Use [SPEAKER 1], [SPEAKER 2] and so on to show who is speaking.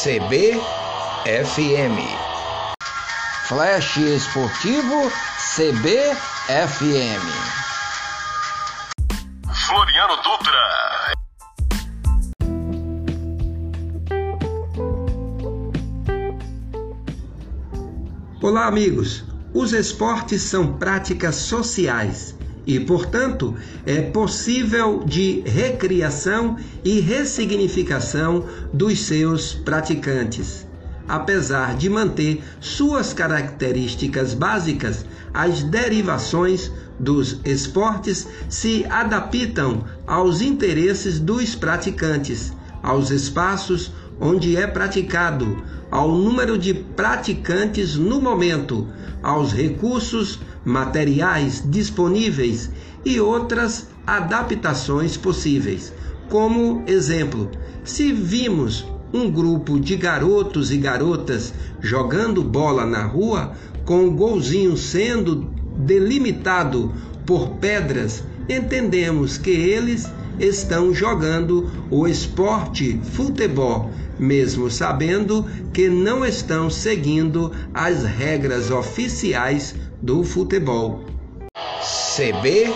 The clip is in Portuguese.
[SPEAKER 1] CBFM. Flash Esportivo CBFM.
[SPEAKER 2] Floriano Dutra.
[SPEAKER 3] Olá, amigos. Os esportes são práticas sociais e, portanto, é possível de recriação e ressignificação dos seus praticantes. Apesar de manter suas características básicas, as derivações dos esportes se adaptam aos interesses dos praticantes, aos espaços onde é praticado, ao número de praticantes no momento, aos recursos materiais disponíveis e outras adaptações possíveis. Como exemplo, se vimos um grupo de garotos e garotas jogando bola na rua, com o golzinho sendo delimitado por pedras, entendemos que eles estão jogando o esporte futebol, mesmo sabendo que não estão seguindo as regras oficiais do futebol.
[SPEAKER 1] CBFM